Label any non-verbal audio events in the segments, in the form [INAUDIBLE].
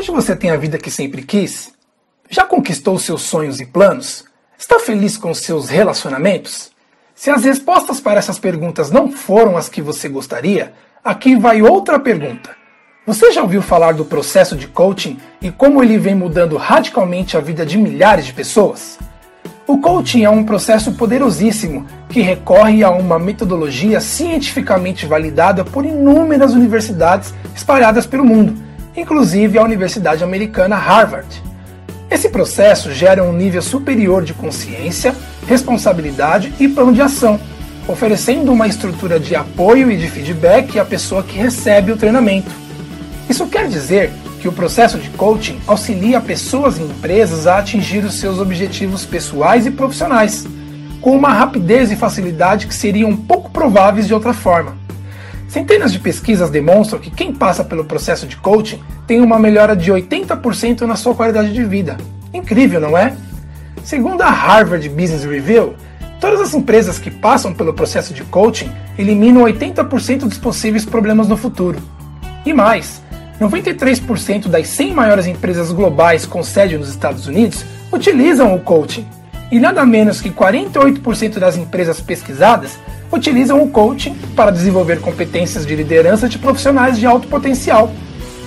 Hoje você tem a vida que sempre quis? Já conquistou seus sonhos e planos? Está feliz com seus relacionamentos? Se as respostas para essas perguntas não foram as que você gostaria, aqui vai outra pergunta. Você já ouviu falar do processo de coaching e como ele vem mudando radicalmente a vida de milhares de pessoas? O coaching é um processo poderosíssimo que recorre a uma metodologia cientificamente validada por inúmeras universidades espalhadas pelo mundo, inclusive a Universidade Americana Harvard. Esse processo gera um nível superior de consciência, responsabilidade e plano de ação, oferecendo uma estrutura de apoio e de feedback à pessoa que recebe o treinamento. Isso quer dizer que o processo de coaching auxilia pessoas e empresas a atingir os seus objetivos pessoais e profissionais, com uma rapidez e facilidade que seriam pouco prováveis de outra forma. Centenas de pesquisas demonstram que quem passa pelo processo de coaching tem uma melhora de 80% na sua qualidade de vida. Incrível, não é? Segundo a Harvard Business Review, todas as empresas que passam pelo processo de coaching eliminam 80% dos possíveis problemas no futuro. E mais, 93% das 100 maiores empresas globais com sede nos Estados Unidos utilizam o coaching. E nada menos que 48% das empresas pesquisadas utilizam o coaching para desenvolver competências de liderança de profissionais de alto potencial.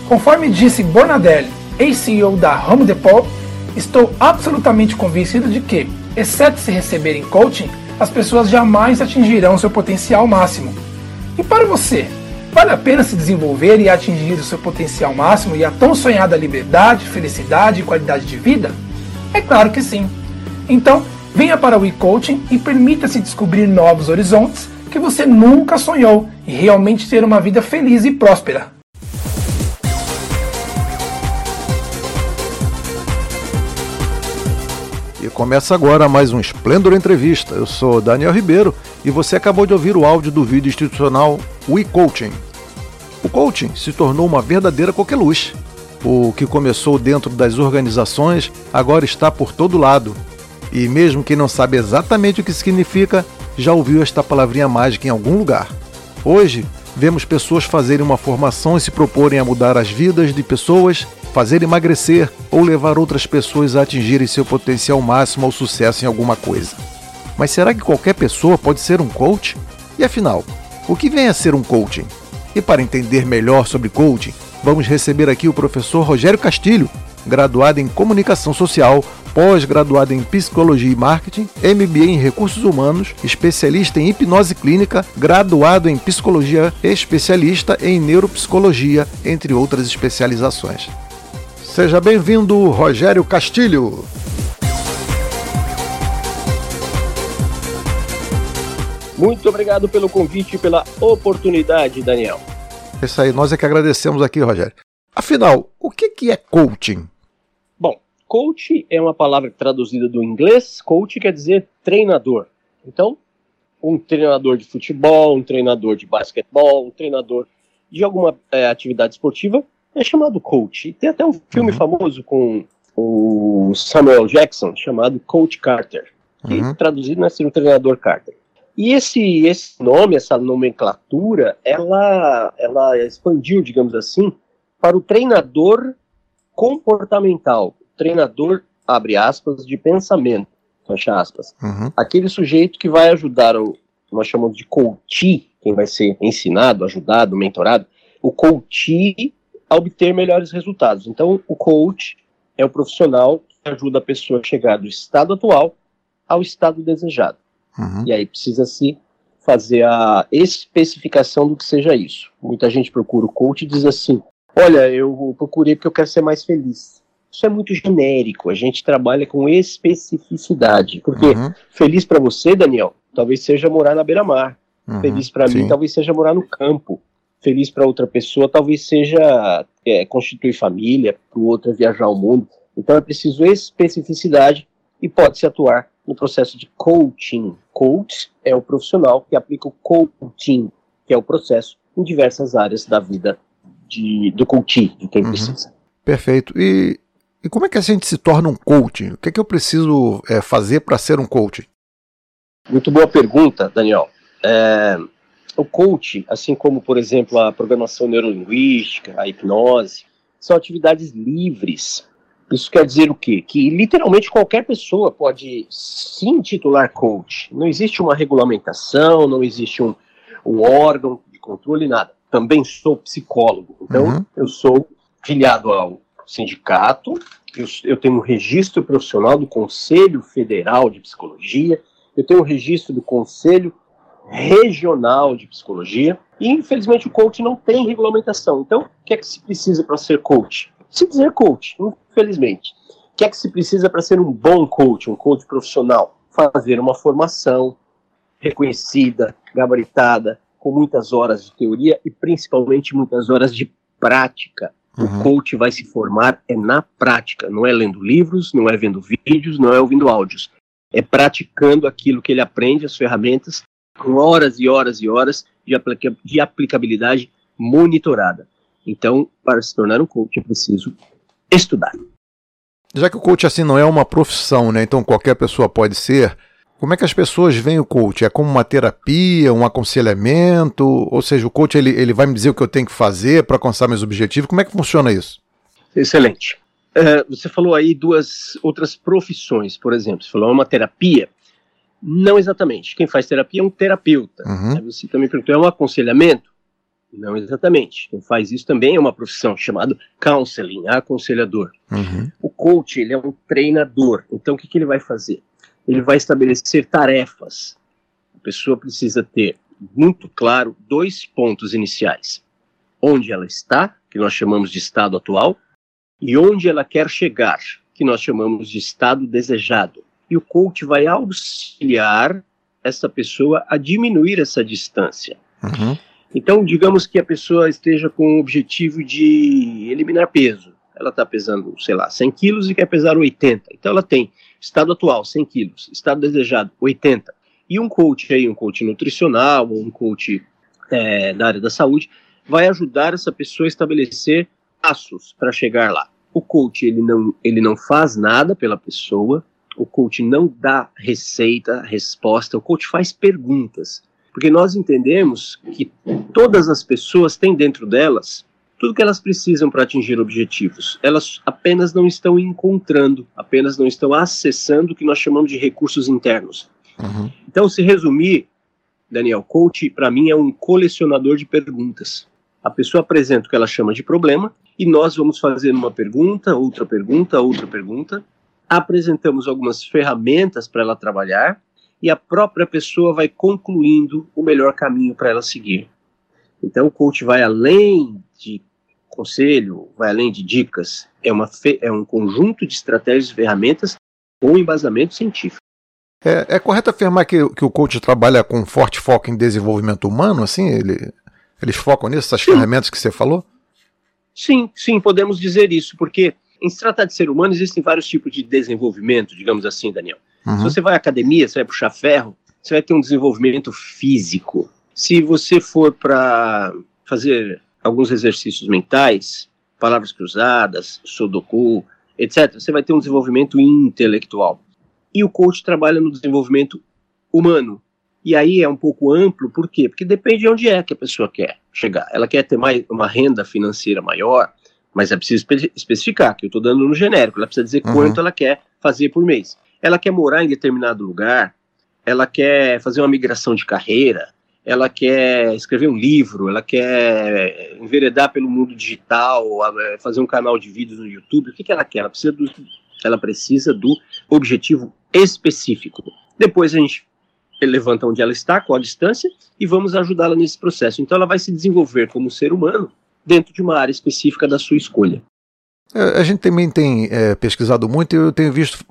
Conforme disse Bornadelli, ex-CEO da Home Depot, estou absolutamente convencido de que, exceto se receberem coaching, as pessoas jamais atingirão seu potencial máximo. E para você, Vale a pena se desenvolver e atingir o seu potencial máximo e a tão sonhada liberdade, felicidade e qualidade de vida? É claro que sim. Então, venha para o e-coaching e permita-se descobrir novos horizontes que você nunca sonhou e realmente ter uma vida feliz e próspera. E começa agora mais um Esplendor Entrevista. Eu sou Daniel Ribeiro e você acabou de ouvir o áudio do vídeo institucional We Coaching. O coaching se tornou uma verdadeira coqueluche. O que começou dentro das organizações agora está por todo lado. E mesmo quem não sabe exatamente o que significa, já ouviu esta palavrinha mágica em algum lugar. Hoje, vemos pessoas fazerem uma formação e se proporem a mudar as vidas de pessoas, fazer emagrecer ou levar outras pessoas a atingirem seu potencial máximo ou sucesso em alguma coisa. Mas será que qualquer pessoa pode ser um coach? E afinal, o que vem a ser um coaching? E para entender melhor sobre coaching, vamos receber aqui o professor Rogério Castilho, graduado em Comunicação Social, pós-graduado em Psicologia e Marketing, MBA em Recursos Humanos, especialista em Hipnose Clínica, graduado em Psicologia, especialista em Neuropsicologia, entre outras especializações. Seja bem-vindo, Rogério Castilho. Muito obrigado pelo convite e pela oportunidade, Daniel. É isso aí, nós é que agradecemos aqui, Rogério. Afinal, o que é coaching? Coach é uma palavra traduzida do inglês. Coach quer dizer treinador. Então, um treinador de futebol, um treinador de basquetebol, um treinador de alguma é, atividade esportiva é chamado coach. E tem até um filme uhum. famoso com o Samuel Jackson chamado Coach Carter, que uhum. traduzido né, ser o treinador Carter. E esse, esse nome, essa nomenclatura, ela, ela expandiu, digamos assim, para o treinador comportamental, treinador, abre aspas, de pensamento, fecha aspas. Uhum. Aquele sujeito que vai ajudar o, nós chamamos de coach, quem vai ser ensinado, ajudado, mentorado, o coach a obter melhores resultados. Então, o coach é o profissional que ajuda a pessoa a chegar do estado atual ao estado desejado. Uhum. E aí precisa se fazer a especificação do que seja isso. Muita gente procura o coach e diz assim: Olha, eu procurei porque eu quero ser mais feliz. Isso é muito genérico. A gente trabalha com especificidade. Porque uhum. feliz para você, Daniel, talvez seja morar na beira-mar. Uhum. Feliz para mim, talvez seja morar no campo. Feliz para outra pessoa, talvez seja é, constituir família, para o outro é viajar ao mundo. Então é preciso especificidade e pode-se atuar no processo de coaching. Coach é o profissional que aplica o coaching, que é o processo em diversas áreas da vida de, do coaching, de quem uhum. precisa. Perfeito. E, e como é que a gente se torna um coach? O que é que eu preciso é, fazer para ser um coach? Muito boa pergunta, Daniel. É, o coach, assim como, por exemplo, a programação neurolinguística, a hipnose, são atividades livres isso quer dizer o quê? Que literalmente qualquer pessoa pode se intitular coach. Não existe uma regulamentação, não existe um, um órgão de controle, nada. Também sou psicólogo, então uhum. eu sou filiado ao sindicato, eu, eu tenho um registro profissional do Conselho Federal de Psicologia, eu tenho um registro do Conselho Regional de Psicologia, e infelizmente o coach não tem regulamentação. Então, o que é que se precisa para ser coach? Se dizer coach, infelizmente. O que é que se precisa para ser um bom coach, um coach profissional? Fazer uma formação reconhecida, gabaritada, com muitas horas de teoria e principalmente muitas horas de prática. Uhum. O coach vai se formar é na prática, não é lendo livros, não é vendo vídeos, não é ouvindo áudios. É praticando aquilo que ele aprende, as ferramentas, com horas e horas e horas de, aplica de aplicabilidade monitorada. Então, para se tornar um coach, é preciso estudar. Já que o coach assim não é uma profissão, né? Então qualquer pessoa pode ser. Como é que as pessoas veem o coach? É como uma terapia, um aconselhamento? Ou seja, o coach ele, ele vai me dizer o que eu tenho que fazer para alcançar meus objetivos? Como é que funciona isso? Excelente. Uh, você falou aí duas outras profissões, por exemplo. Você falou uma terapia. Não exatamente. Quem faz terapia é um terapeuta. Uhum. Você também perguntou, é um aconselhamento? Não exatamente. Quem faz isso também é uma profissão chamada counseling, aconselhador. Uhum. O coach ele é um treinador. Então o que, que ele vai fazer? Ele vai estabelecer tarefas. A pessoa precisa ter muito claro dois pontos iniciais: onde ela está, que nós chamamos de estado atual, e onde ela quer chegar, que nós chamamos de estado desejado. E o coach vai auxiliar essa pessoa a diminuir essa distância. Uhum. Então, digamos que a pessoa esteja com o objetivo de eliminar peso. Ela está pesando, sei lá, 100 quilos e quer pesar 80. Então, ela tem estado atual, 100 quilos, estado desejado, 80. E um coach aí, um coach nutricional ou um coach é, da área da saúde, vai ajudar essa pessoa a estabelecer passos para chegar lá. O coach, ele não, ele não faz nada pela pessoa, o coach não dá receita, resposta, o coach faz perguntas. Porque nós entendemos que todas as pessoas têm dentro delas tudo que elas precisam para atingir objetivos. Elas apenas não estão encontrando, apenas não estão acessando o que nós chamamos de recursos internos. Uhum. Então, se resumir, Daniel, coach para mim é um colecionador de perguntas. A pessoa apresenta o que ela chama de problema e nós vamos fazer uma pergunta, outra pergunta, outra pergunta. Apresentamos algumas ferramentas para ela trabalhar e a própria pessoa vai concluindo o melhor caminho para ela seguir. Então, o coach vai além de conselho, vai além de dicas, é, uma é um conjunto de estratégias e ferramentas com embasamento científico. É, é correto afirmar que, que o coach trabalha com forte foco em desenvolvimento humano, assim? Ele, eles focam nisso, essas sim. ferramentas que você falou? Sim, sim, podemos dizer isso, porque em se tratar de ser humano, existem vários tipos de desenvolvimento, digamos assim, Daniel. Uhum. Se você vai à academia, você vai puxar ferro, você vai ter um desenvolvimento físico. Se você for para fazer alguns exercícios mentais, palavras cruzadas, sudoku, etc., você vai ter um desenvolvimento intelectual. E o coach trabalha no desenvolvimento humano. E aí é um pouco amplo, por quê? Porque depende de onde é que a pessoa quer chegar. Ela quer ter mais, uma renda financeira maior, mas é preciso especificar, que eu estou dando no genérico, ela precisa dizer uhum. quanto ela quer fazer por mês ela quer morar em determinado lugar, ela quer fazer uma migração de carreira, ela quer escrever um livro, ela quer enveredar pelo mundo digital, é, fazer um canal de vídeos no YouTube, o que, que ela quer? Ela precisa do, ela precisa do objetivo específico. Depois a gente levanta onde ela está, qual a distância, e vamos ajudá-la nesse processo. Então ela vai se desenvolver como ser humano dentro de uma área específica da sua escolha. É, a gente também tem é, pesquisado muito e eu tenho visto,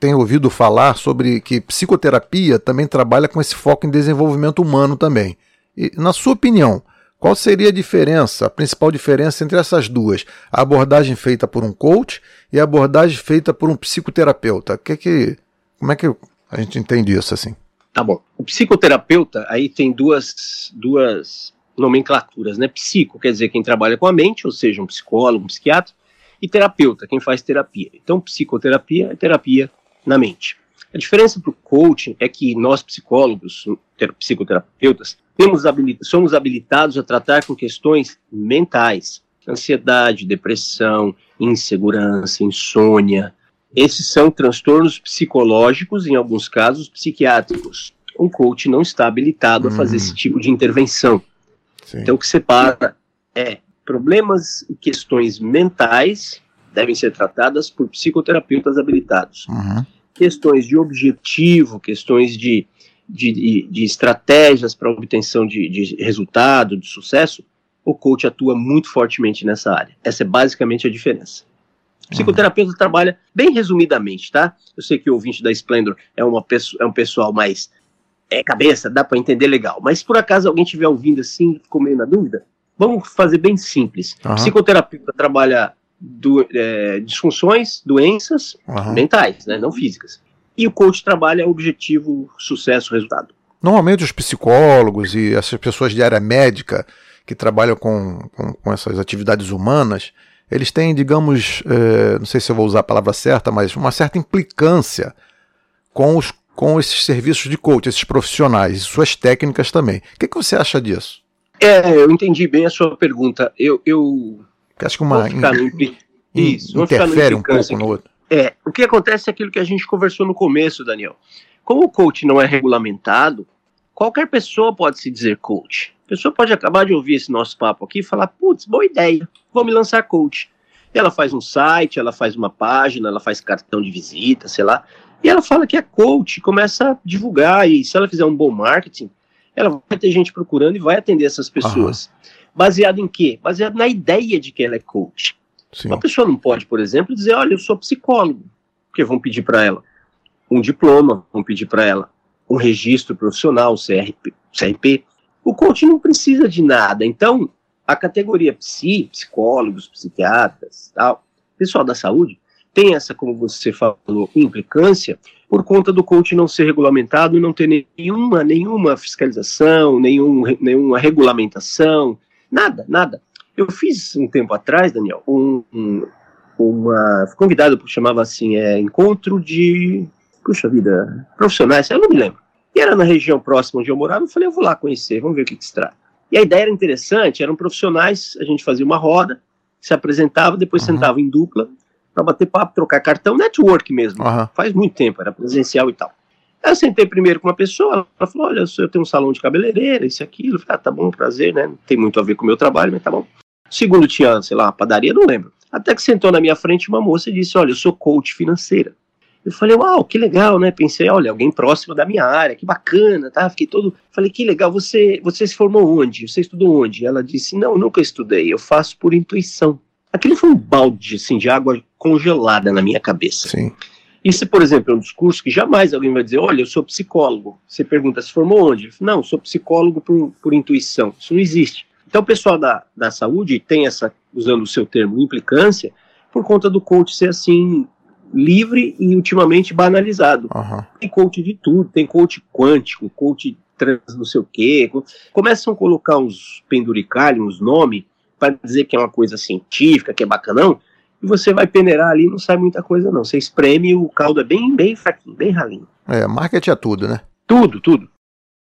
tenho ouvido falar sobre que psicoterapia também trabalha com esse foco em desenvolvimento humano também. E, na sua opinião, qual seria a diferença, a principal diferença entre essas duas? A abordagem feita por um coach e a abordagem feita por um psicoterapeuta. Que que, como é que a gente entende isso assim? Tá bom. O psicoterapeuta aí tem duas, duas nomenclaturas, né? Psico quer dizer quem trabalha com a mente, ou seja, um psicólogo, um psiquiatra, e terapeuta, quem faz terapia. Então, psicoterapia é terapia na mente. A diferença para o coaching é que nós, psicólogos, psicoterapeutas, temos habilit somos habilitados a tratar com questões mentais, ansiedade, depressão, insegurança, insônia. Esses são transtornos psicológicos, em alguns casos psiquiátricos. Um coach não está habilitado a fazer hum. esse tipo de intervenção. Sim. Então, o que separa é problemas e questões mentais devem ser tratadas por psicoterapeutas habilitados. Uhum. Questões de objetivo, questões de, de, de, de estratégias para obtenção de, de resultado, de sucesso, o coach atua muito fortemente nessa área. Essa é basicamente a diferença. O psicoterapeuta uhum. trabalha bem resumidamente, tá? Eu sei que o ouvinte da Splendor é, uma pessoa, é um pessoal mais é, cabeça, dá para entender legal. Mas se por acaso alguém estiver ouvindo assim, ficou meio na dúvida, vamos fazer bem simples. Uhum. O psicoterapeuta trabalha do, é, disfunções, doenças uhum. mentais, né, não físicas. E o coach trabalha objetivo, sucesso, resultado. Normalmente os psicólogos e essas pessoas de área médica que trabalham com, com, com essas atividades humanas, eles têm, digamos, é, não sei se eu vou usar a palavra certa, mas uma certa implicância com, os, com esses serviços de coach, esses profissionais e suas técnicas também. O que, que você acha disso? É, eu entendi bem a sua pergunta. Eu, eu Acho que uma in, Isso, interfere um pouco no outro. É, o que acontece é aquilo que a gente conversou no começo, Daniel. Como o coach não é regulamentado, qualquer pessoa pode se dizer coach. A pessoa pode acabar de ouvir esse nosso papo aqui e falar, putz, boa ideia, vou me lançar coach. E ela faz um site, ela faz uma página, ela faz cartão de visita, sei lá, e ela fala que é coach, começa a divulgar, e se ela fizer um bom marketing, ela vai ter gente procurando e vai atender essas pessoas. Uhum. Baseado em quê? Baseado na ideia de que ela é coach. Sim. Uma pessoa não pode, por exemplo, dizer, olha, eu sou psicólogo, porque vão pedir para ela um diploma, vão pedir para ela um registro profissional, CRP, CRP. O coach não precisa de nada. Então, a categoria psi, psicólogos, psiquiatras, tal, pessoal da saúde, tem essa, como você falou, implicância por conta do coach não ser regulamentado e não ter nenhuma, nenhuma fiscalização, nenhum, nenhuma regulamentação, nada, nada. Eu fiz um tempo atrás, Daniel, um, um uma convidado que chamava assim, é encontro de, puxa vida, profissionais, eu não me lembro. E era na região próxima onde eu morava, eu falei, eu vou lá conhecer, vamos ver o que, que se trata. E a ideia era interessante, eram profissionais, a gente fazia uma roda, se apresentava, depois uhum. sentava em dupla, para bater papo, trocar cartão, network mesmo. Uhum. Faz muito tempo, era presencial e tal. Eu sentei primeiro com uma pessoa, ela falou: Olha, eu tenho um salão de cabeleireira, isso e aquilo. Eu falei: Ah, tá bom, prazer, né? Não tem muito a ver com o meu trabalho, mas tá bom. Segundo tinha, sei lá, padaria, não lembro. Até que sentou na minha frente uma moça e disse: Olha, eu sou coach financeira. Eu falei, uau, que legal, né? Pensei, olha, alguém próximo da minha área, que bacana, tá? Fiquei todo. Falei, que legal, você, você se formou onde? Você estudou onde? Ela disse, não, nunca estudei, eu faço por intuição. Aquilo foi um balde assim, de água congelada na minha cabeça. Sim. Isso, por exemplo, é um discurso que jamais alguém vai dizer: olha, eu sou psicólogo. Você pergunta, se formou onde? Não, sou psicólogo por, por intuição. Isso não existe. Então, o pessoal da, da saúde tem essa, usando o seu termo, implicância, por conta do coach ser assim, livre e ultimamente banalizado. Uhum. Tem coach de tudo, tem coach quântico, coach trans não sei o quê. Começam a colocar uns penduricalhos, uns nomes, para dizer que é uma coisa científica, que é bacanão, e você vai peneirar ali e não sai muita coisa não. Você espreme o caldo é bem, bem fraquinho, bem ralinho. É, marketing é tudo, né? Tudo, tudo.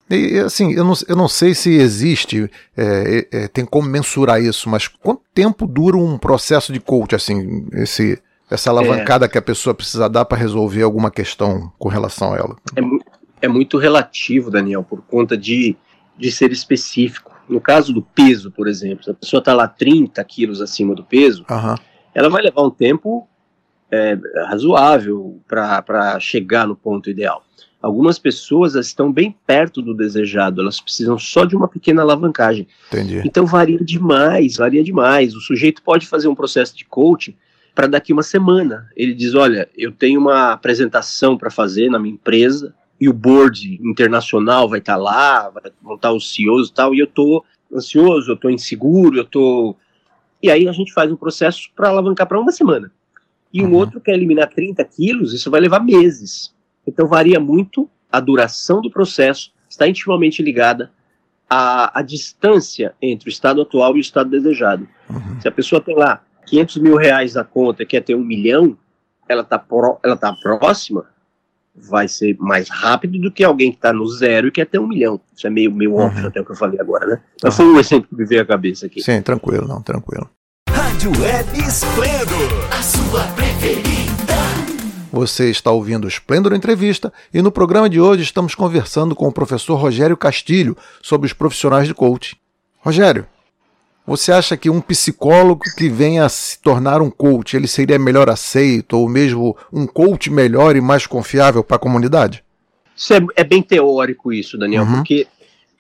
E, assim, eu não, eu não sei se existe, é, é, tem como mensurar isso, mas quanto tempo dura um processo de coach, assim, esse, essa alavancada é. que a pessoa precisa dar para resolver alguma questão com relação a ela? É, é muito relativo, Daniel, por conta de de ser específico. No caso do peso, por exemplo, se a pessoa está lá 30 quilos acima do peso, Aham. Ela vai levar um tempo é, razoável para chegar no ponto ideal. Algumas pessoas estão bem perto do desejado, elas precisam só de uma pequena alavancagem. Entendi. Então varia demais, varia demais. O sujeito pode fazer um processo de coaching para daqui uma semana. Ele diz: Olha, eu tenho uma apresentação para fazer na minha empresa e o board internacional vai estar lá, vai- vão estar os CEOs e tal, e eu tô ansioso, eu tô inseguro, eu tô. E aí a gente faz um processo para alavancar para uma semana. E um Uhum. outro quer eliminar 30 quilos, isso vai levar meses. Então varia muito a duração do processo, está intimamente ligada à, à distância entre o estado atual e o estado desejado. Uhum. Se a pessoa tem lá 500 mil reais na conta e quer ter um milhão, ela está ela tá próxima, vai ser mais rápido do que alguém que está no zero e quer ter um milhão. Isso é meio, meio Uhum. óbvio até o que eu falei agora, né? Mas foi um exemplo que me veio à cabeça aqui. Sim, tranquilo, não, tranquilo. Rádio Web Esplendor, a sua preferida. Você está ouvindo o Esplendor Entrevista e no programa de hoje estamos conversando com o professor Rogério Castilho sobre os profissionais de coaching. Rogério, você acha que um psicólogo que venha a se tornar um coach, ele seria melhor aceito ou mesmo um coach melhor e mais confiável para a comunidade? Isso é, é bem teórico isso, Daniel, Uhum. porque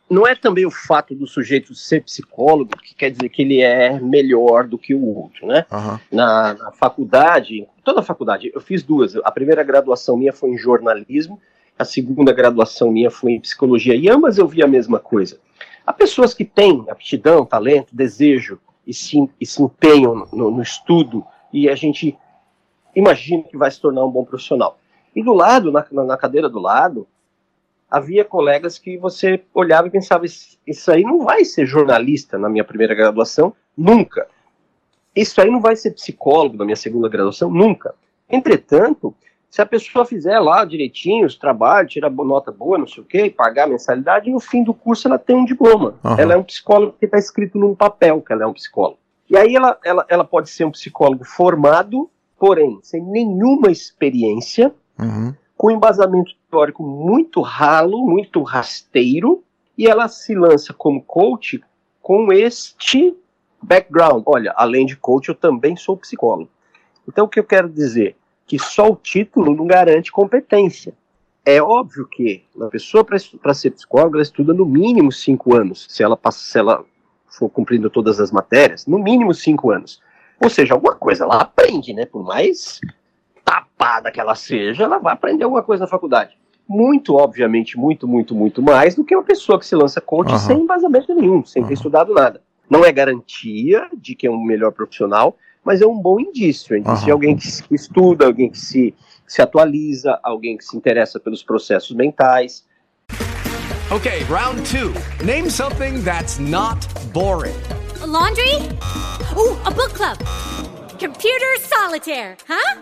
não é também o fato do sujeito ser psicólogo que quer dizer que ele é melhor do que o outro, né? Aham. na, na faculdade, toda a faculdade, eu fiz duas. A primeira graduação minha foi em jornalismo, a segunda graduação minha foi em psicologia, e ambas eu vi a mesma coisa. Há pessoas que têm aptidão, talento, desejo e se, e se empenham no, no estudo, e a gente imagina que vai se tornar um bom profissional. E do lado, na- na cadeira do lado, havia colegas que você olhava e pensava: "Isso- aí não vai ser jornalista na minha primeira graduação, nunca. Isso aí não vai ser psicólogo na minha segunda graduação, nunca. Entretanto, se a pessoa fizer lá direitinho os trabalhos, tirar nota boa, não sei o quê, pagar a mensalidade, no fim do curso ela tem um diploma. Aham. Ela é um psicólogo que está escrito num papel que ela é um psicólogo. E aí ela, ela, ela pode ser um psicólogo formado, porém, sem nenhuma experiência, Uhum. com embasamento teórico muito ralo, muito rasteiro, e ela se lança como coach com este background. Olha, além de coach, eu também sou psicólogo. Então, o que eu quero dizer? Que só o título não garante competência. É óbvio que uma pessoa, para ser psicóloga, ela estuda no mínimo cinco anos, se ela, passa, se ela for cumprindo todas as matérias, no mínimo cinco anos. Ou seja, alguma coisa ela aprende, né? Por mais tapada que ela seja, ela vai aprender alguma coisa na faculdade. Muito, obviamente, muito, muito, muito mais do que uma pessoa que se lança coach Aham. sem embasamento nenhum, sem Aham. ter estudado nada. Não é garantia de que é um melhor profissional, mas é um bom indício. É indício Aham. de alguém que, estuda, alguém que se, se atualiza, alguém que se interessa pelos processos mentais. Okay, round two. Name something that's not boring. A laundry? Ooh, a book club. Computer solitaire, huh?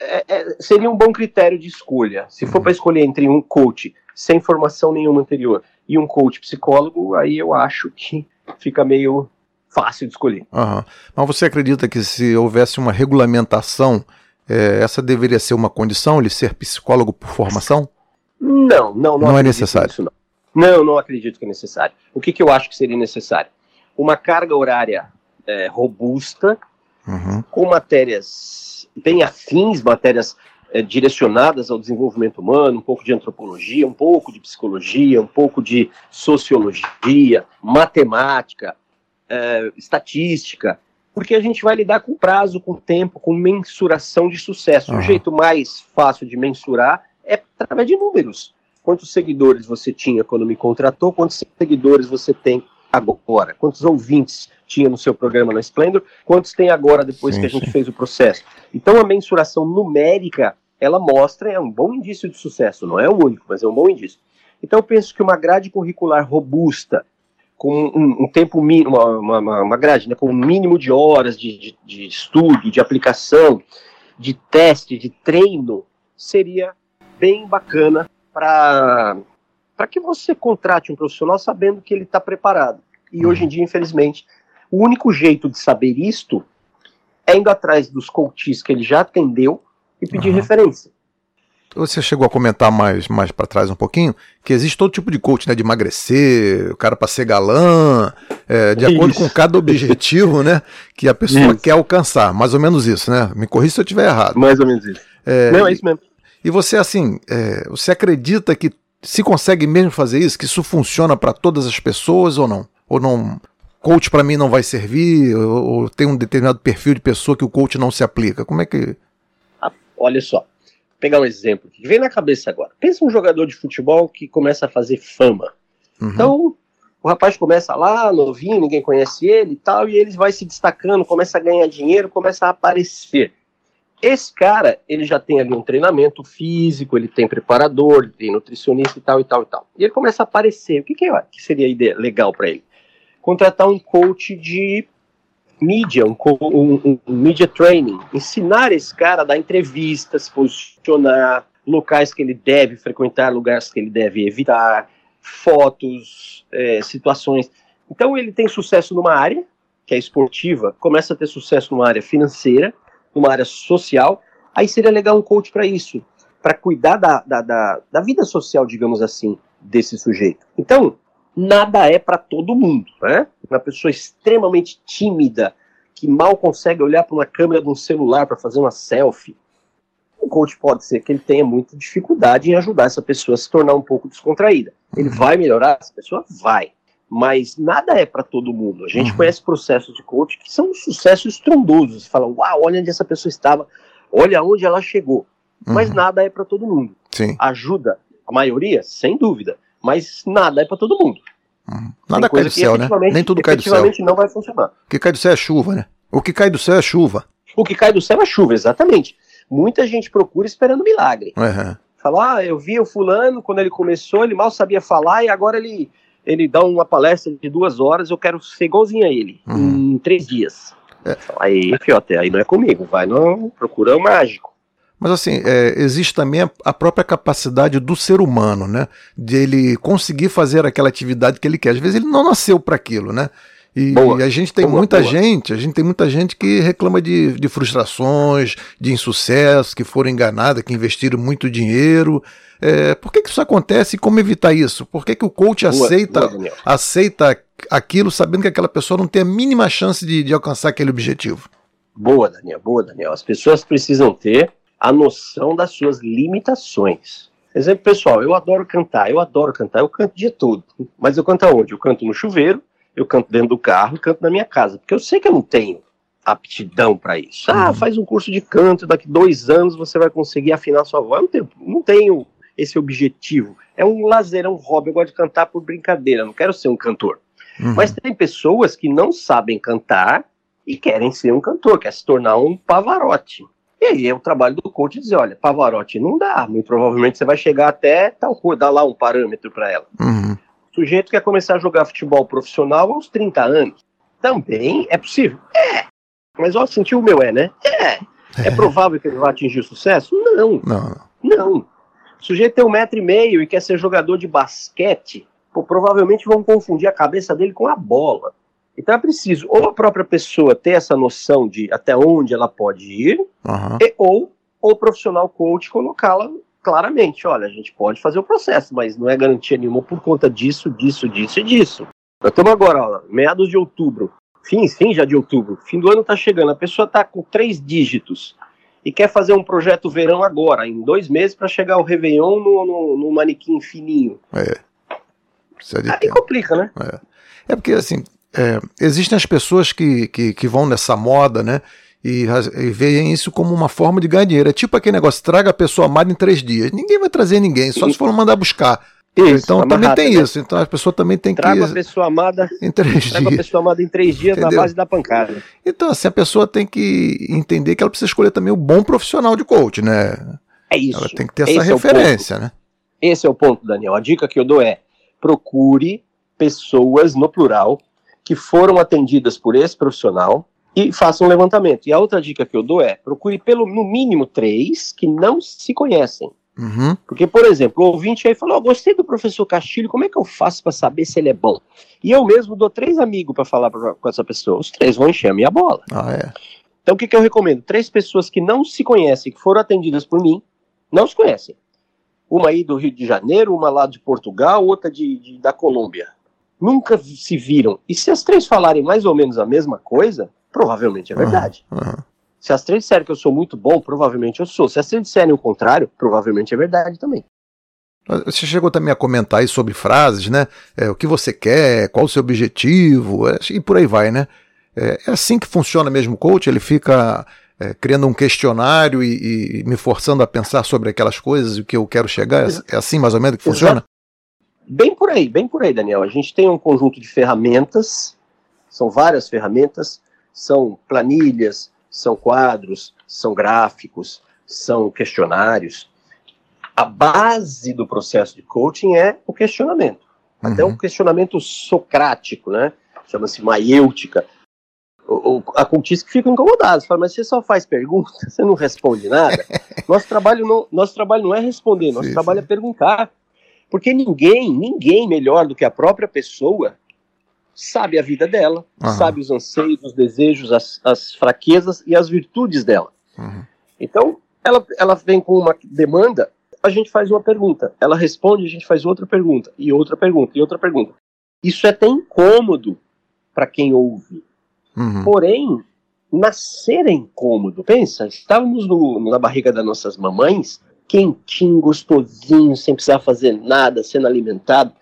é- é- seria um bom critério de escolha. Se for para escolher entre um coach sem formação nenhuma anterior e um coach psicólogo, aí eu acho que fica meio fácil de escolher. Aham. Mas você acredita que se houvesse uma regulamentação, eh, essa deveria ser uma condição, ele ser psicólogo por formação? Não, não, não, Não é necessário. nisso, não. Não, não acredito que é necessário. O que, que eu acho que seria necessário? Uma carga horária é, robusta, Uhum. com matérias bem afins, matérias é, direcionadas ao desenvolvimento humano, um pouco de antropologia, um pouco de psicologia, um pouco de sociologia, matemática, é, estatística, porque a gente vai lidar com prazo, com tempo, com mensuração de sucesso. Uhum. O jeito mais fácil de mensurar é através de números. Quantos seguidores você tinha quando me contratou? Quantos seguidores você tem agora? Quantos ouvintes tinha no seu programa na Splendor? Quantos tem agora depois Sim, que a gente sim. fez o processo? Então a mensuração numérica, ela mostra, é um bom indício de sucesso, não é o único, mas é um bom indício. Então eu penso que uma grade curricular robusta, com um, um tempo mínimo, uma, uma, uma grade, né, com um mínimo de horas de, de, de estudo, de aplicação, de teste, de treino, seria bem bacana para que você contrate um profissional sabendo que ele está preparado. E hoje em dia, infelizmente, o único jeito de saber isto é indo atrás dos coaches que ele já atendeu e pedir referência. Você chegou a comentar mais, mais para trás um pouquinho que existe todo tipo de coach, né? De emagrecer, o cara para ser galã, é, de acordo Isso. com cada objetivo, né? Que a pessoa Isso. quer alcançar. Mais ou menos isso, né? Me corrija se eu estiver errado. Mais ou menos isso. É, Não, é isso mesmo. E você, assim, é, você acredita que se consegue mesmo fazer isso, que isso funciona para todas as pessoas ou não? Ou não? Coach para mim não vai servir? Ou, ou tem um determinado perfil de pessoa que o coach não se aplica? Como é que. Ah, olha só, vou pegar um exemplo que vem na cabeça agora. Pensa um jogador de futebol que começa a fazer fama. Uhum. Então, o rapaz começa lá, novinho, ninguém conhece ele e tal, e ele vai se destacando, começa a ganhar dinheiro, começa a aparecer. Esse cara, ele já tem ali um treinamento físico, ele tem preparador, ele tem nutricionista e tal e tal e tal. E ele começa a aparecer. O que, que, é- que seria legal para ele? Contratar um coach de mídia, um, um, um- media training, ensinar esse cara a dar entrevistas, posicionar, locais que ele deve frequentar, lugares que ele deve evitar, fotos, eh, situações. Então ele tem sucesso numa área, que é esportiva, começa a ter sucesso numa área financeira, numa área social, aí seria legal um coach para isso, para cuidar da, da, da, da vida social, digamos assim, desse sujeito. Então, nada é para todo mundo, né? Uma pessoa extremamente tímida, que mal consegue olhar para uma câmera de um celular para fazer uma selfie. O coach pode ser que ele tenha muita dificuldade em ajudar essa pessoa a se tornar um pouco descontraída. Ele vai melhorar? Essa pessoa vai. Mas nada é para todo mundo. A gente Uhum. conhece processos de coach que são um sucesso estrondoso. Você fala, uau, olha onde essa pessoa estava, olha onde ela chegou. Mas Uhum. nada é para todo mundo. Sim. Ajuda a maioria, sem dúvida. Mas nada é para todo mundo. Uhum. Nada cai do céu, né? Nem tudo cai do céu. não vai funcionar. O que cai do céu é chuva, né? O que cai do céu é chuva. O que cai do céu é chuva, exatamente. Muita gente procura esperando milagre. Uhum. Fala, ah, eu vi o fulano, quando ele começou, ele mal sabia falar e agora ele, ele dá uma palestra de duas horas, eu quero ser igualzinho a ele, Uhum. em três dias. É. Aí, fiote, aí não é comigo, vai no procura o mágico. Mas assim, é, existe também a, a própria capacidade do ser humano, né? De ele conseguir fazer aquela atividade que ele quer. Às vezes ele não nasceu para aquilo, né? E, Boa. a gente tem Boa, muita boa. gente, a gente tem muita gente que reclama de, de frustrações, de insucesso, que foram enganadas, que investiram muito dinheiro. É, por que, que isso acontece e como evitar isso? Por que, que o coach aceita, aceita aquilo sabendo que aquela pessoa não tem a mínima chance de, de alcançar aquele objetivo? Boa, Daniel, boa, Daniel. As pessoas precisam ter a noção das suas limitações. Exemplo pessoal, eu adoro cantar, eu adoro cantar, eu canto o dia todo. Mas eu canto aonde? Eu canto no chuveiro, eu canto dentro do carro e canto na minha casa. Porque eu sei que eu não tenho aptidão para isso. Ah, faz um curso de canto, daqui dois anos você vai conseguir afinar sua voz. Eu não tenho, não tenho esse objetivo. É um lazer, é um hobby. Eu gosto de cantar por brincadeira, não quero ser um cantor. Uhum. Mas tem pessoas que não sabem cantar e querem ser um cantor, quer se tornar um Pavarotti. E aí é o trabalho do coach dizer, olha, Pavarotti não dá, muito provavelmente você vai chegar até tal coisa, dar lá um parâmetro para ela. Uhum. Sujeito quer começar a jogar futebol profissional aos 30 anos. Também é possível? É. Mas ó, sentiu o meu é, né? É. É provável que ele vá atingir o sucesso? Não. Não, não. Não. O sujeito tem um metro e meio e quer ser jogador de basquete, pô, provavelmente vão confundir a cabeça dele com a bola. Então é preciso ou a própria pessoa ter essa noção de até onde ela pode ir, Uhum. e, ou o profissional coach colocá-la claramente. Olha, a gente pode fazer o processo, mas não é garantia nenhuma por conta disso, disso, disso e disso. Nós estamos agora, ó, meados de outubro, fim, fim já de outubro, fim do ano está chegando, a pessoa está com três dígitos e quer fazer um projeto verão agora, em dois meses, para chegar o Réveillon no, no, no manequim fininho. É. Precisa de Aí tempo. complica, né? É porque, assim, É, existem as pessoas que, que, que, vão nessa moda, né? E, e veem isso como uma forma de ganhar dinheiro. É tipo aquele negócio: traga a pessoa amada em três dias. Ninguém vai trazer ninguém, só se for mandar buscar. Isso, então também tem né? isso. Então a pessoa também tem traga que. Traga a pessoa amada em três traga dias. a pessoa amada em três dias Entendeu? na base da pancada. Então, assim, a pessoa tem que entender que ela precisa escolher também o bom profissional de coach, né? É isso. Ela tem que ter essa Esse referência, é né? Esse é o ponto, Daniel. A dica que eu dou é: procure pessoas, no plural, que foram atendidas por esse profissional e façam um levantamento. E a outra dica que eu dou é: procure pelo no mínimo três que não se conhecem. Uhum. Porque, por exemplo, o ouvinte aí falou: oh, gostei do professor Castilho, como é que eu faço para saber se ele é bom? E eu mesmo dou três amigos para falar pra, com essa pessoa. Os três vão encher a minha bola. Ah, é. Então, o que, que eu recomendo? Três pessoas que não se conhecem, que foram atendidas por mim, não se conhecem. Uma aí do Rio de Janeiro, uma lá de Portugal, outra de, de da Colômbia. Nunca se viram. E se as três falarem mais ou menos a mesma coisa, provavelmente é verdade. Uhum. Se as três disserem que eu sou muito bom, provavelmente eu sou. Se as três disserem o contrário, provavelmente é verdade também. Você chegou também a comentar aí sobre frases, né? É, o que você quer, qual o seu objetivo, é, e por aí vai, né? É, é, assim que funciona mesmo o coach, ele fica é, criando um questionário e, e, me forçando a pensar sobre aquelas coisas e o que eu quero chegar. É, é assim mais ou menos que funciona? Bem por aí, bem por aí, Daniel. A gente tem um conjunto de ferramentas, são várias ferramentas, são planilhas, são quadros, são gráficos, são questionários. A base do processo de coaching é o questionamento. Uhum. Até um questionamento socrático, né? Chama-se maiêutica. O, o, a cultista que fica incomodada, fala, mas você só faz pergunta, [LAUGHS] você não responde nada. [LAUGHS] nosso, trabalho não, nosso trabalho não é responder, nosso sim, trabalho sim. é perguntar. Porque ninguém, ninguém melhor do que a própria pessoa sabe a vida dela, uhum. sabe os anseios, os desejos, as, as, fraquezas e as virtudes dela. Uhum. Então, ela, ela vem com uma demanda, a gente faz uma pergunta, ela responde, a gente faz outra pergunta, e outra pergunta, e outra pergunta. Isso é até incômodo para quem ouve. Uhum. Porém, nascer é incômodo. Pensa, estávamos no, na barriga das nossas mamães, quentinho, gostosinho, sem precisar fazer nada, sendo alimentado.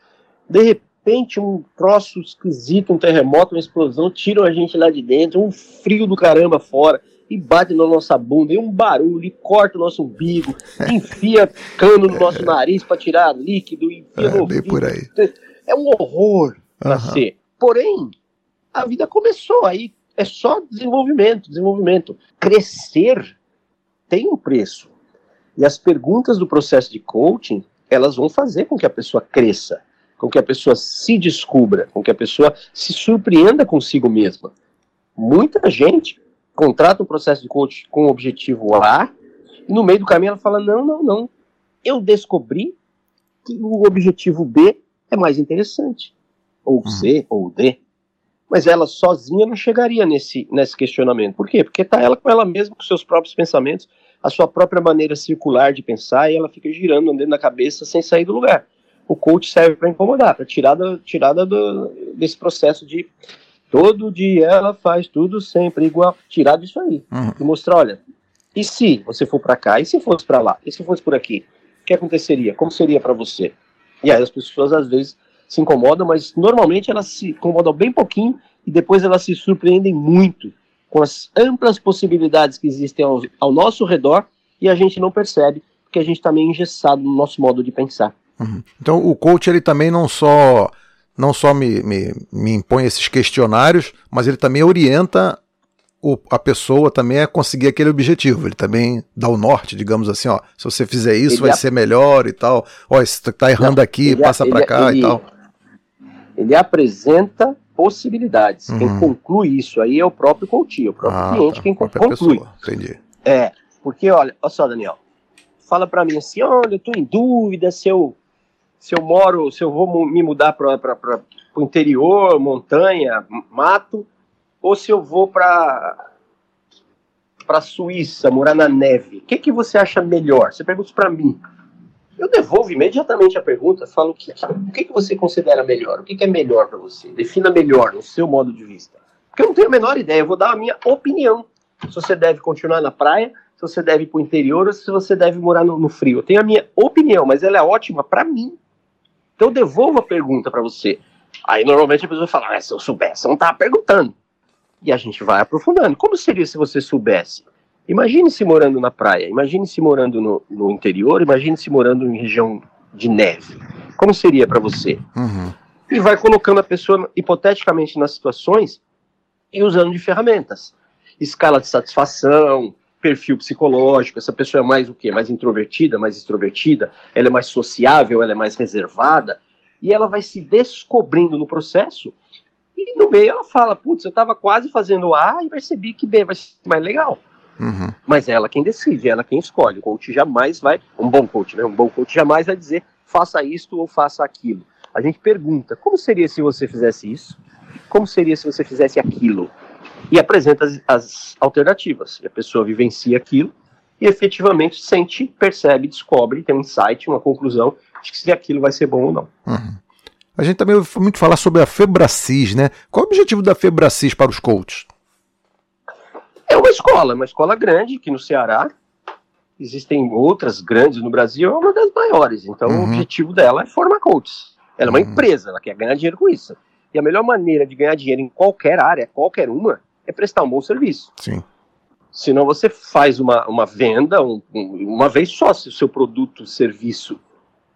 De repente, repente um troço esquisito, um terremoto, uma explosão, tiram a gente lá de dentro, um frio do caramba fora, e bate na nossa bunda, e um barulho, e corta o nosso umbigo, [LAUGHS] enfia cano no nosso nariz para tirar líquido, enfia é, no bem por aí. É um horror uhum. ser. Porém, a vida começou aí, é só desenvolvimento, desenvolvimento. Crescer tem um preço. E as perguntas do processo de coaching, elas vão fazer com que a pessoa cresça com que a pessoa se descubra, com que a pessoa se surpreenda consigo mesma. Muita gente contrata um processo de coach com o objetivo A, e no meio do caminho ela fala: não, não, não. Eu descobri que o objetivo B é mais interessante. Ou uhum. C, ou D. Mas ela sozinha não chegaria nesse, nesse questionamento. Por quê? Porque está ela com ela mesma, com seus próprios pensamentos, a sua própria maneira circular de pensar, e ela fica girando dentro da cabeça sem sair do lugar o coach serve para incomodar, para tirar, da, tirada do, desse processo de todo dia ela faz tudo sempre igual, tirar disso aí uhum. e mostrar, olha, e se você for para cá, e se fosse para lá, e se fosse por aqui, o que aconteceria? Como seria para você? E aí as pessoas às vezes se incomodam, mas normalmente elas se incomodam bem pouquinho e depois elas se surpreendem muito com as amplas possibilidades que existem ao, ao nosso redor e a gente não percebe porque a gente está meio engessado no nosso modo de pensar. Uhum. Então o coach ele também não só não só me, me, me impõe esses questionários, mas ele também orienta o, a pessoa também a conseguir aquele objetivo. Ele também dá o norte, digamos assim, ó. Se você fizer isso, ele vai ser melhor e tal. Ó, você tá errando não, aqui, passa para cá ele, e tal. Ele apresenta possibilidades. Uhum. Quem conclui isso aí é o próprio coach, é o próprio ah, cliente tá. quem conclui. Pessoa. Entendi. É, porque olha, olha só, Daniel, fala para mim assim, olha, eu tô em dúvida se eu se eu moro, se eu vou me mudar para o interior, montanha, mato, ou se eu vou para para Suíça, morar na neve. O que, que você acha melhor? Você pergunta para mim. Eu devolvo imediatamente a pergunta, falo que, o que, que você considera melhor, o que, que é melhor para você, defina melhor no seu modo de vista. Porque eu não tenho a menor ideia, eu vou dar a minha opinião. Se você deve continuar na praia, se você deve ir para o interior ou se você deve morar no, no frio. Eu tenho a minha opinião, mas ela é ótima para mim. Então eu devolvo a pergunta para você. Aí normalmente a pessoa fala, ah, se eu soubesse, eu não tava perguntando. E a gente vai aprofundando. Como seria se você soubesse? Imagine-se morando na praia, imagine-se morando no, no interior, imagine-se morando em região de neve. Como seria para você? Uhum. E vai colocando a pessoa hipoteticamente nas situações e usando de ferramentas. Escala de satisfação, perfil psicológico, essa pessoa é mais o quê? Mais introvertida, mais extrovertida, ela é mais sociável, ela é mais reservada, e ela vai se descobrindo no processo, e no meio ela fala, putz, eu estava quase fazendo A e percebi que B vai ser mais legal. Uhum. Mas é ela quem decide, é ela quem escolhe. O coach jamais vai, um bom coach, né? Um bom coach jamais vai dizer faça isto ou faça aquilo. A gente pergunta, como seria se você fizesse isso? Como seria se você fizesse aquilo? E apresenta as, as alternativas. E a pessoa vivencia aquilo e efetivamente sente, percebe, descobre, tem um insight, uma conclusão de que se aquilo vai ser bom ou não. Uhum. A gente também ouve muito falar sobre a Febracis, né? Qual é o objetivo da Febracis para os coaches? É uma escola, uma escola grande aqui no Ceará. Existem outras grandes no Brasil, é uma das maiores. Então Uhum. o objetivo dela é formar coaches. Ela é uma Uhum. empresa, ela quer ganhar dinheiro com isso. E a melhor maneira de ganhar dinheiro em qualquer área, qualquer uma, é prestar um bom serviço. Sim. Senão você faz uma, uma venda um- um- uma vez só. Se o seu produto, serviço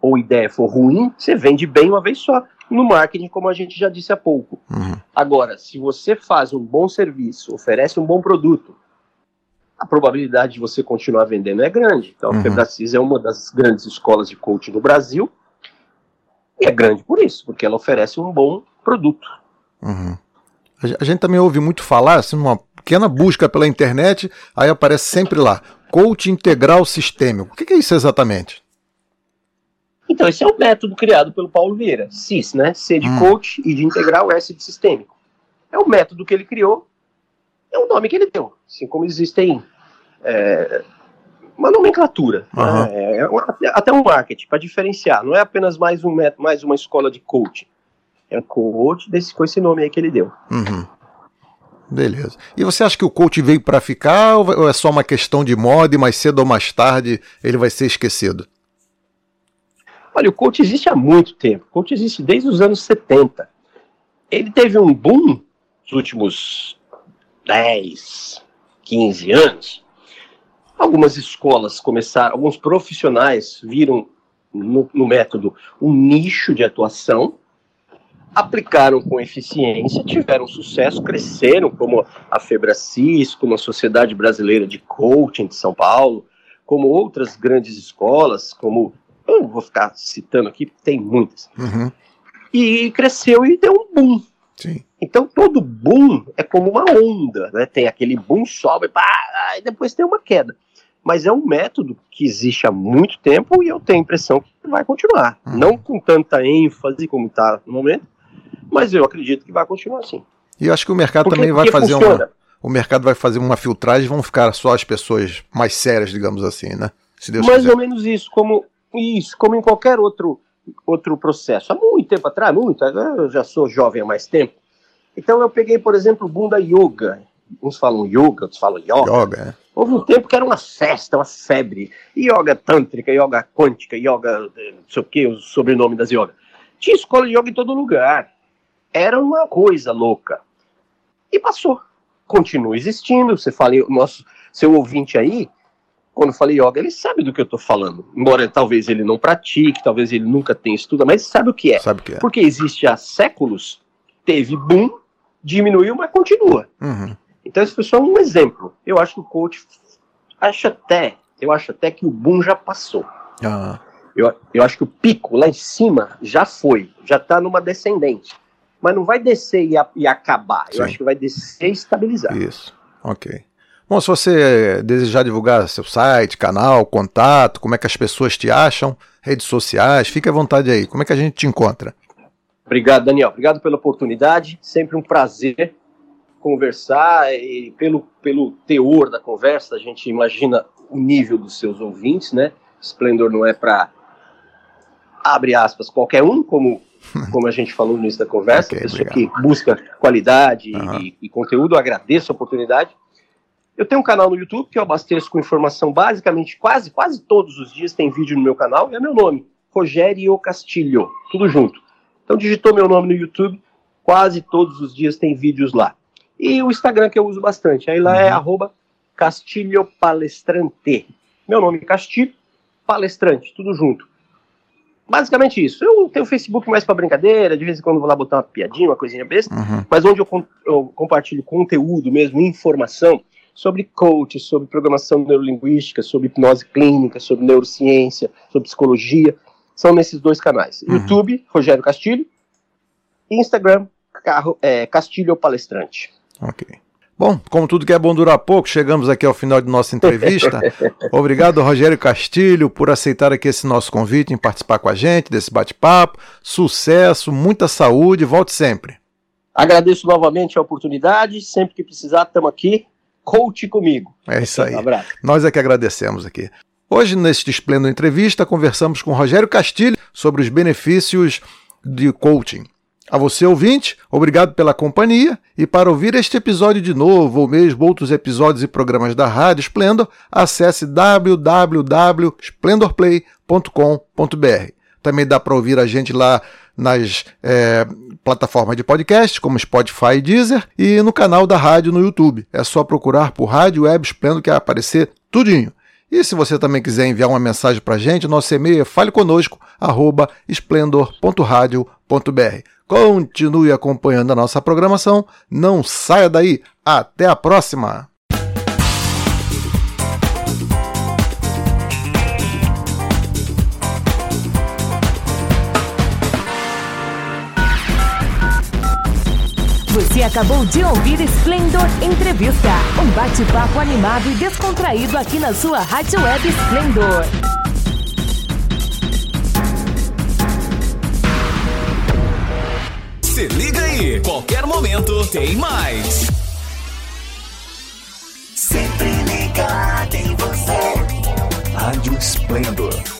ou ideia for ruim, você vende bem uma vez só. No marketing, como a gente já disse há pouco. Uhum. Agora, se você faz um bom serviço, oferece um bom produto, a probabilidade de você continuar vendendo é grande. Então, Uhum. a Febracis é uma das grandes escolas de coaching no Brasil. E é grande por isso, porque ela oferece um bom produto. Uhum. A ge- a gente também ouve muito falar, assim, numa pequena busca pela internet, aí aparece sempre lá, coach integral sistêmico. O que é isso exatamente? Então, esse é o método criado pelo Paulo Vieira, CIS, né? C de Hum. coach e de integral, S de sistêmico. É o método que ele criou, é o nome que ele deu. Assim como existem é, uma nomenclatura, Aham. né? É uma- até um marketing, para diferenciar. Não é apenas mais, um método, mais uma escola de coaching. É coach desse, com esse nome aí que ele deu. Uhum. Beleza. E você acha que o coach veio para ficar ou é só uma questão de moda e mais cedo ou mais tarde ele vai ser esquecido? Olha, o coach existe há muito tempo. O coach existe desde os anos 70. Ele teve um boom nos últimos 10, 15 anos. Algumas escolas começaram, alguns profissionais viram no, no método um nicho de atuação, aplicaram com eficiência, tiveram sucesso, cresceram, como a Febracis, como a Sociedade Brasileira de Coaching de São Paulo, como outras grandes escolas, como eu não vou ficar citando aqui, tem muitas. Uhum. E cresceu e deu um boom. Sim. Então todo boom é como uma onda, né? Tem aquele boom, sobe, pá, e depois tem uma queda. Mas é um método que existe há muito tempo e eu tenho a impressão que vai continuar. Uhum. Não com tanta ênfase como está no momento, mas eu acredito que vai continuar assim. E eu acho que o mercado Porque- também vai fazer funciona. uma. O mercado vai fazer uma filtragem, vão ficar só as pessoas mais sérias, digamos assim, né? Se Deus Mais quiser. ou menos isso, como isso, como em qualquer outro outro processo. Há muito tempo atrás, muito, eu já sou jovem há mais tempo. Então eu peguei, por exemplo, o boom da yoga. Uns falam yoga, outros falam yoga. Yoga, é. Houve um tempo que era uma festa, uma febre. Yoga tântrica, yoga quântica, yoga, eh, não sei o que, o sobrenome das yoga. Tinha escola de yoga em todo lugar. Era uma coisa louca. E passou. Continua existindo. Você fala, o nosso, seu ouvinte aí, quando eu falei yoga, ele sabe do que eu estou falando. Embora talvez ele não pratique, talvez ele nunca tenha estudado, mas sabe o que é. Sabe o que é? Porque existe há séculos, teve boom, diminuiu, mas continua. Uhum. Então esse foi só um exemplo. Eu acho que o coach acho até, eu acho até que o boom já passou. Ah, Eu, eu acho que o pico lá em cima já foi, já está numa descendente. Mas não vai descer e, a- e acabar. Sim. Eu acho que vai descer e estabilizar. isso. Ok. Bom, se você desejar divulgar seu site, canal, contato, como é que as pessoas te acham, redes sociais, fique à vontade aí. Como é que a gente te encontra? Obrigado, Daniel. Obrigado pela oportunidade. Sempre um prazer conversar e pelo, pelo teor da conversa, a gente imagina o nível dos seus ouvintes, né? Splendor não é para abre aspas qualquer um, como [LAUGHS] como a gente falou no início da conversa, Ok, pessoa obrigado. que busca qualidade Aham. e, e conteúdo. Agradeço a oportunidade. Eu tenho um canal no YouTube que eu abasteço com informação basicamente quase quase todos os dias tem vídeo no meu canal e é meu nome, Rogério Castilho, tudo junto. Então digitou meu nome no YouTube, quase todos os dias tem vídeos lá. E o Instagram que eu uso bastante, aí lá é arroba Castilho Palestrante. Meu nome é Castilho, Palestrante, tudo junto. Basicamente isso. Eu tenho o Facebook mais para brincadeira, de vez em quando vou lá botar uma piadinha, uma coisinha besta, mas onde eu, com- eu compartilho conteúdo mesmo, informação sobre coach, sobre programação neurolinguística, sobre hipnose clínica, sobre neurociência, sobre psicologia, são nesses dois canais. YouTube, Rogério Castilho, Instagram, Carro, é, Castilho Palestrante. Ok. Bom, como tudo que é bom dura pouco, chegamos aqui ao final de nossa entrevista. [LAUGHS] Obrigado, Rogério Castilho, por aceitar aqui esse nosso convite em participar com a gente desse bate-papo. Sucesso, muita saúde, volte sempre. Agradeço novamente a oportunidade, sempre que precisar, estamos aqui. Coach comigo. É isso aí. Um abraço. Nós é que agradecemos aqui. Hoje, neste esplêndido entrevista, conversamos com Rogério Castilho sobre os benefícios de coaching. A você, ouvinte, obrigado pela companhia e para ouvir este episódio de novo ou mesmo outros episódios e programas da Rádio Splendor, acesse www.splendorplay.com.br. Também dá para ouvir a gente lá nas eh, plataformas de podcast, como Spotify e Deezer, e no canal da rádio no YouTube. É só procurar por Rádio Web Splendor que vai aparecer tudinho. E se você também quiser enviar uma mensagem para a gente, nosso e-mail é faleconosco@esplendor.radio.br. Continue acompanhando a nossa programação, não saia daí. Até a próxima. Você acabou de ouvir Splendor Entrevista, um bate-papo animado e descontraído aqui na sua Rádio Web Splendor. Se liga aí, qualquer momento tem mais. Sempre ligado em você. Rádio Esplendor.